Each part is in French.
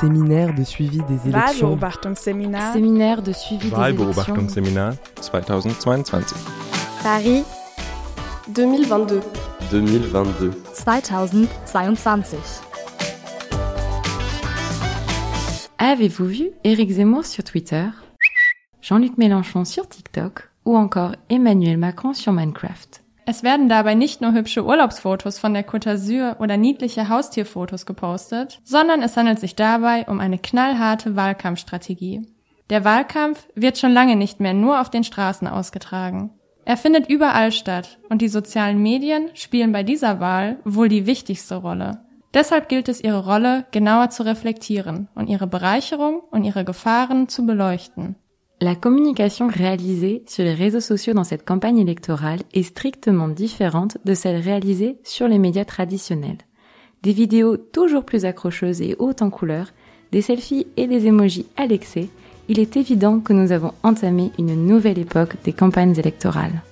Séminaire de suivi des élections. Wahlbeobachtungsseminar. Séminaire de suivi des élections. Wahlbeobachtungsseminar 2022. Paris 2022. 2022. 2022. Avez-vous vu Éric Zemmour sur Twitter? Jean-Luc Mélenchon sur TikTok ou encore Emmanuel Macron sur Minecraft? Es werden dabei nicht nur hübsche Urlaubsfotos von der Côte d'Azur oder niedliche Haustierfotos gepostet, sondern es handelt sich dabei um eine knallharte Wahlkampfstrategie. Der Wahlkampf wird schon lange nicht mehr nur auf den Straßen ausgetragen. Er findet überall statt und die sozialen Medien spielen bei dieser Wahl wohl die wichtigste Rolle. Deshalb gilt es, ihre Rolle genauer zu reflektieren und ihre Bereicherung und ihre Gefahren zu beleuchten. La communication réalisée sur les réseaux sociaux dans cette campagne électorale est strictement différente de celle réalisée sur les médias traditionnels. Des vidéos toujours plus accrocheuses et hautes en couleurs, des selfies et des emojis à l'excès, il est évident que nous avons entamé une nouvelle époque des campagnes électorales.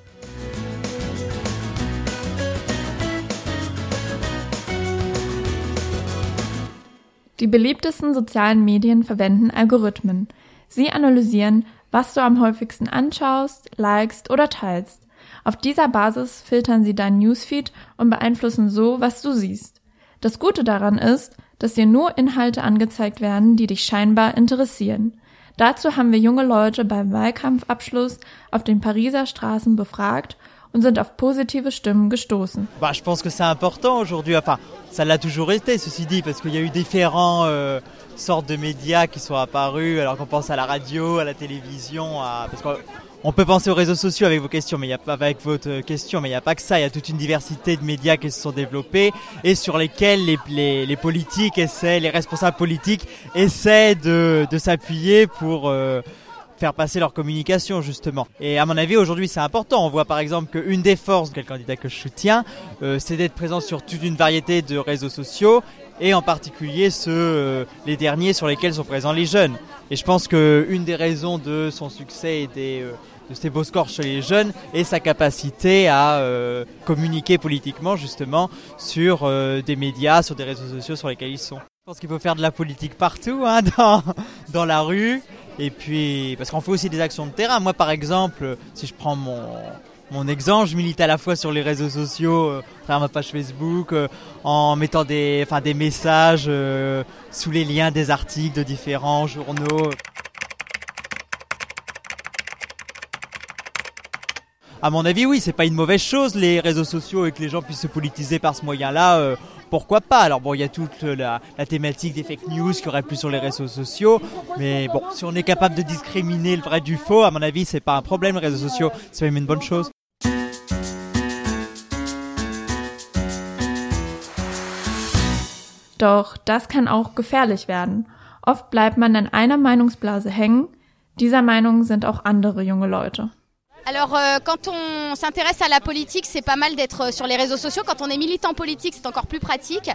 Die beliebtesten sozialen Medien verwenden Algorithmen. Sie analysieren, was du am häufigsten anschaust, likest oder teilst. Auf dieser Basis filtern sie deinen Newsfeed und beeinflussen so, was du siehst. Das Gute daran ist, dass dir nur Inhalte angezeigt werden, die dich scheinbar interessieren. Dazu haben wir junge Leute beim Wahlkampfabschluss auf den Pariser Straßen befragt und sind auf positive Stimmen gestoßen. Bah, je pense que c'est important aujourd'hui. Enfin, ça l'a toujours été, ceci dit, parce qu'il y a eu différents euh, sortes de médias qui sont apparus. Alors qu'on pense à la radio, à la télévision, à... parce qu'on on peut penser aux réseaux sociaux avec vos questions, mais il y a pas avec votre question, mais il n'y a pas que ça. Il y a toute une diversité de médias qui se sont développés et sur lesquels les, les, les politiques essaient, les responsables politiques essaient de, de s'appuyer pour euh, faire passer leur communication justement. Et à mon avis aujourd'hui c'est important. On voit par exemple qu'une des forces de quel candidat que je soutiens, euh, c'est d'être présent sur toute une variété de réseaux sociaux et en particulier ceux, euh, les derniers sur lesquels sont présents les jeunes. Et je pense qu'une des raisons de son succès et euh, de ses beaux scores chez les jeunes est sa capacité à communiquer politiquement justement sur des médias, sur des réseaux sociaux sur lesquels ils sont. Je pense qu'il faut faire de la politique partout, hein, dans, dans la rue. Et puis, parce qu'on fait aussi des actions de terrain. Moi, par exemple, si je prends mon, mon exemple, je milite à la fois sur les réseaux sociaux, euh, à travers ma page Facebook, euh, en mettant des, enfin, des messages euh, sous les liens des articles de différents journaux. À mon avis, oui, c'est pas une mauvaise chose les réseaux sociaux et que les gens puissent se politiser par ce moyen-là. euh, pourquoi pas? Alors bon, il y a toute la, la thématique des fake news qui aurait plus sur les réseaux sociaux, mais bon, si on est capable de discriminer le vrai du faux, à mon avis, c'est pas un problème les réseaux sociaux, c'est même une bonne chose. Doch das kann auch gefährlich werden. Oft bleibt man in einer Meinungsblase hängen. Dieser Meinung sind auch andere junge Leute. Alors euh, quand on s'intéresse à la politique, c'est pas mal d'être sur les réseaux sociaux. Quand on est militant politique, c'est encore plus pratique.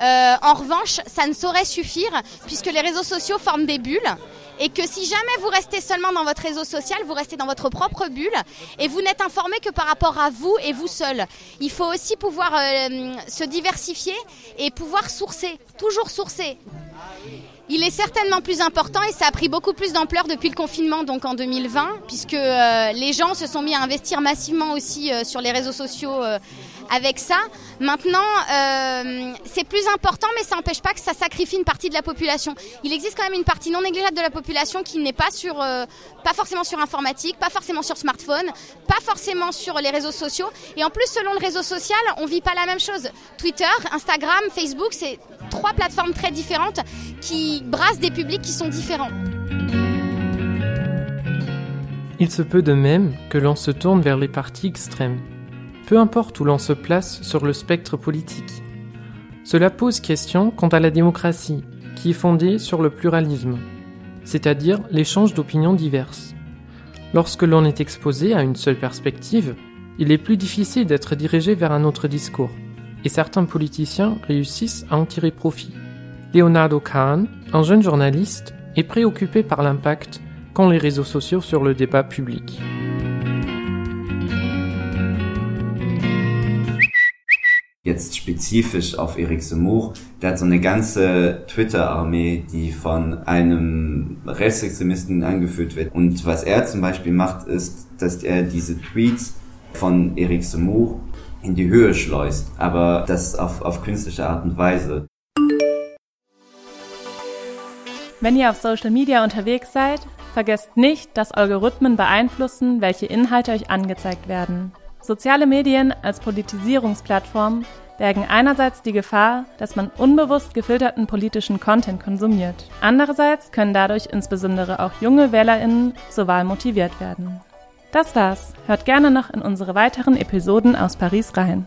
Euh, en revanche, ça ne saurait suffire puisque les réseaux sociaux forment des bulles et que si jamais vous restez seulement dans votre réseau social, vous restez dans votre propre bulle et vous n'êtes informé que par rapport à vous et vous seul. Il faut aussi pouvoir euh, se diversifier et pouvoir sourcer, toujours sourcer. Il est certainement plus important et ça a pris beaucoup plus d'ampleur depuis le confinement, donc en 2020, puisque euh, les gens se sont mis à investir massivement aussi euh, sur les réseaux sociaux euh, avec ça. Maintenant, c'est plus important, mais ça n'empêche pas que ça sacrifie une partie de la population. Il existe quand même une partie non négligeable de la population qui n'est pas sur, pas forcément sur informatique, pas forcément sur smartphone, pas forcément sur les réseaux sociaux. Et en plus, selon le réseau social, on vit pas la même chose. Twitter, Instagram, Facebook, c'est trois plateformes très différentes qui brassent des publics qui sont différents. Il se peut de même que l'on se tourne vers les partis extrêmes, peu importe où l'on se place sur le spectre politique. Cela pose question quant à la démocratie, qui est fondée sur le pluralisme, c'est-à-dire l'échange d'opinions diverses. Lorsque l'on est exposé à une seule perspective, il est plus difficile d'être dirigé vers un autre discours, et certains politiciens réussissent à en tirer profit. Leonardo Kahn, un jeune journaliste, est préoccupé par l'impact qu'ont les réseaux sociaux sur le débat public. Jetzt spezifisch auf Eric Zemmour, der hat so eine ganze Twitter-Armee, die von einem Rechtsextremisten angeführt wird. Und was er zum Beispiel macht, ist, dass er diese Tweets von Eric Zemmour in die Höhe schleust, aber das auf, auf künstliche Art und Weise. Wenn ihr auf Social Media unterwegs seid, vergesst nicht, dass Algorithmen beeinflussen, welche Inhalte euch angezeigt werden. Soziale Medien als Politisierungsplattform bergen einerseits die Gefahr, dass man unbewusst gefilterten politischen Content konsumiert. Andererseits können dadurch insbesondere auch junge WählerInnen zur Wahl motiviert werden. Das war's. Hört gerne noch in unsere weiteren Episoden aus Paris rein.